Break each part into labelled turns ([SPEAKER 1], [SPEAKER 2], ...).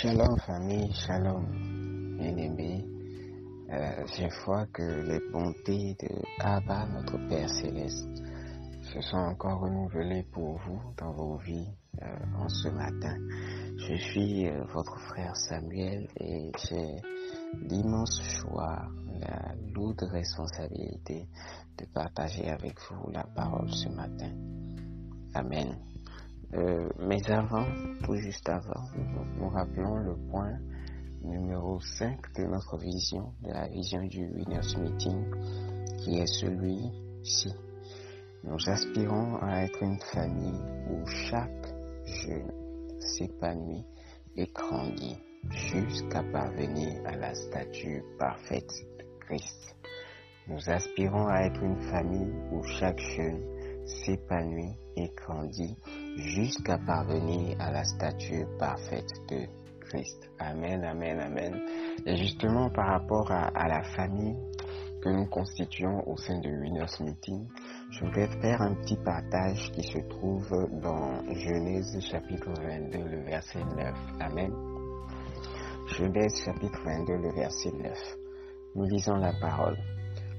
[SPEAKER 1] Shalom famille, shalom bien-aimés. Euh, je crois que les bontés de Abba, notre Père céleste, se sont encore renouvelées pour vous dans vos vies euh, en ce matin. Je suis euh, votre frère Samuel et j'ai l'immense choix, la lourde responsabilité de partager avec vous la parole ce matin. Amen. Euh, mais avant, tout juste avant, nous, rappelons le point numéro 5 de notre vision, de la vision du Winners Meeting, qui est celui-ci. Nous aspirons à être une famille où chaque jeune s'épanouit et grandit jusqu'à parvenir à la statue parfaite de Christ. Nous aspirons à être une famille où chaque jeune s'épanouit et grandit jusqu'à parvenir à la stature parfaite de Christ. Amen, amen, amen. Et justement par rapport à, la famille que nous constituons au sein de Winners Meeting, je voudrais faire un petit partage qui se trouve dans Genèse chapitre 22, le verset 9. Amen. Genèse chapitre 22, le verset 9. Nous lisons la parole.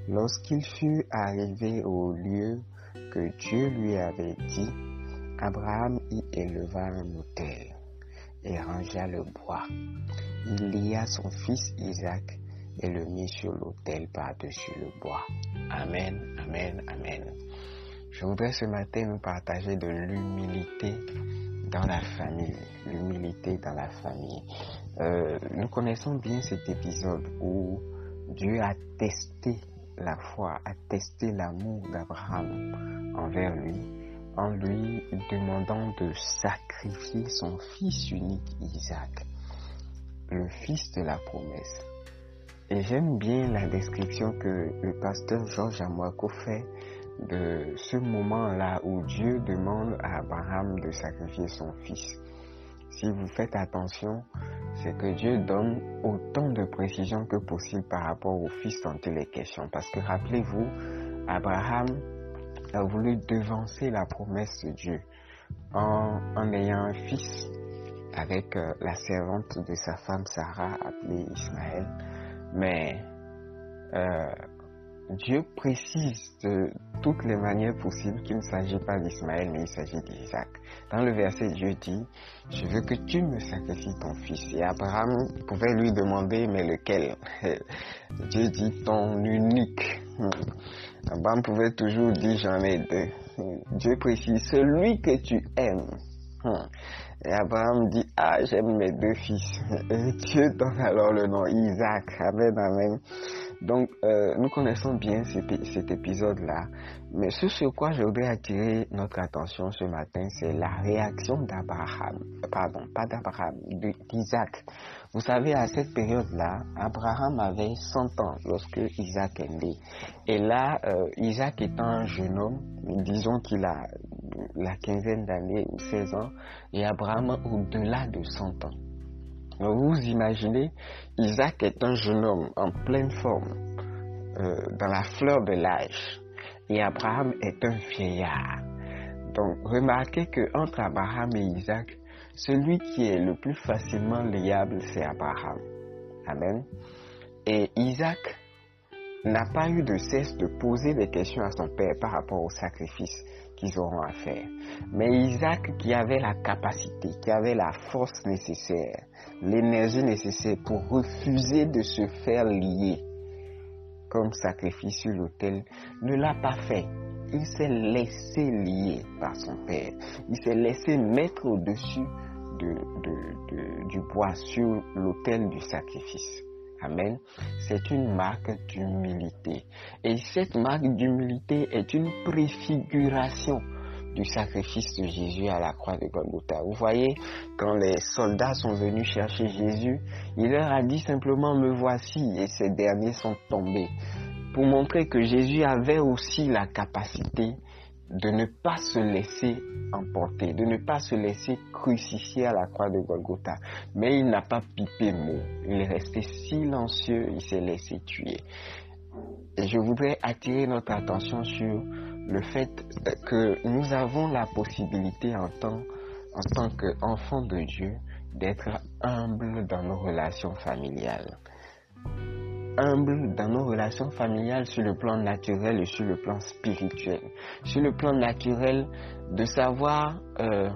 [SPEAKER 1] Lorsqu'il fut arrivé au lieu que Dieu lui avait dit, Abraham y éleva un autel et rangea le bois. Il lia son fils Isaac et le mit sur l'autel par-dessus le bois. Amen, amen, amen. Je voudrais ce matin nous partager de l'humilité dans la famille. L'humilité dans la famille. Euh, nous connaissons bien cet épisode où Dieu a testé la foi, a testé l'amour d'Abraham envers lui en lui demandant de sacrifier son fils unique Isaac, le fils de la promesse. Et j'aime bien la description que le pasteur Georges Amouako fait de ce moment-là où Dieu demande à Abraham de sacrifier son fils. Si vous faites attention, c'est que Dieu donne autant de précision que possible par rapport au fils dont il est question. Parce que rappelez-vous, Abraham a voulu devancer la promesse de Dieu en, ayant un fils avec euh, la servante de sa femme Sarah appelée Ismaël. Mais euh, Dieu précise de toutes les manières possibles qu'il ne s'agit pas d'Ismaël, mais il s'agit d'Isaac. Dans le verset, Dieu dit, je veux que tu me sacrifies ton fils. Et Abraham pouvait lui demander, mais lequel? Dieu dit, ton unique. Abraham pouvait toujours dire, j'en ai deux. Dieu précise, celui que tu aimes. Et Abraham dit, ah, j'aime mes deux fils. Et Dieu donne alors le nom Isaac. Amen, amen. Donc, euh, nous connaissons bien cet, épisode-là, mais ce sur quoi je voudrais attirer notre attention ce matin, c'est la réaction d'Abraham, pardon, pas d'Abraham, d'Isaac. Vous savez, à cette période-là, Abraham avait 100 ans lorsque Isaac est né. Et là, euh, Isaac étant un jeune homme, disons qu'il a la quinzaine d'années ou 16 ans, et Abraham au-delà de 100 ans. Vous imaginez, Isaac est un jeune homme en pleine forme, euh, dans la fleur de l'âge, et Abraham est un vieillard. Donc, remarquez que entre Abraham et Isaac, celui qui est le plus facilement liable, c'est Abraham. Amen. Et Isaac n'a pas eu de cesse de poser des questions à son père par rapport au sacrifice qu'ils auront à faire. Mais Isaac, qui avait la capacité, qui avait la force nécessaire, l'énergie nécessaire pour refuser de se faire lier comme sacrifice sur l'autel, ne l'a pas fait. Il s'est laissé lier par son père. Il s'est laissé mettre au-dessus du bois sur l'autel du sacrifice. Amen. C'est une marque d'humilité. Et cette marque d'humilité est une préfiguration du sacrifice de Jésus à la croix de Golgotha. Vous voyez, quand les soldats sont venus chercher Jésus, il leur a dit simplement me voici et ces derniers sont tombés pour montrer que Jésus avait aussi la capacité de ne pas se laisser emporter, de ne pas se laisser crucifier à la croix de Golgotha. Mais il n'a pas pipé mot. Il est resté silencieux, il s'est laissé tuer. Et je voudrais attirer notre attention sur le fait que nous avons la possibilité en tant, en tant qu'enfants de Dieu d'être humbles dans nos relations familiales. Humbles dans nos relations familiales sur le plan naturel et sur le plan spirituel. Sur le plan naturel, de savoir euh,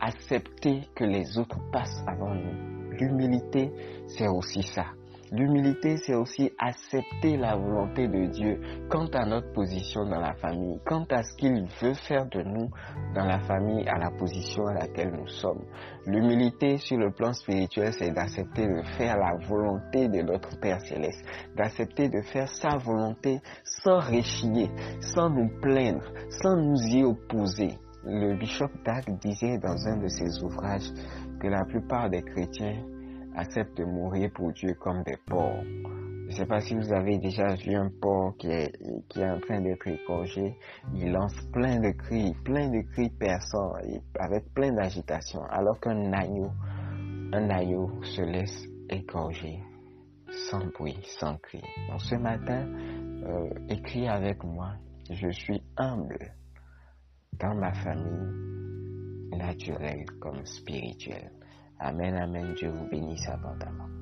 [SPEAKER 1] accepter que les autres passent avant nous. L'humilité, c'est aussi ça. L'humilité, c'est aussi accepter la volonté de Dieu quant à notre position dans la famille, quant à ce qu'il veut faire de nous dans la famille, à la position à laquelle nous sommes. L'humilité sur le plan spirituel, c'est d'accepter de faire la volonté de notre Père céleste, d'accepter de faire sa volonté sans réchiller, sans nous plaindre, sans nous y opposer. Le bishop Dag disait dans un de ses ouvrages que la plupart des chrétiens acceptent de mourir pour Dieu comme des porcs. Je ne sais pas si vous avez déjà vu un porc qui est, qui est en train d'être égorgé. Il lance plein de cris, plein de cris perçants, avec plein d'agitation, alors qu'un agneau, un agneau se laisse égorger sans bruit, sans cri. Donc ce matin, euh, écris avec moi, je suis humble dans ma famille naturelle comme spirituelle. Amen, amen. Dieu vous bénisse abondamment.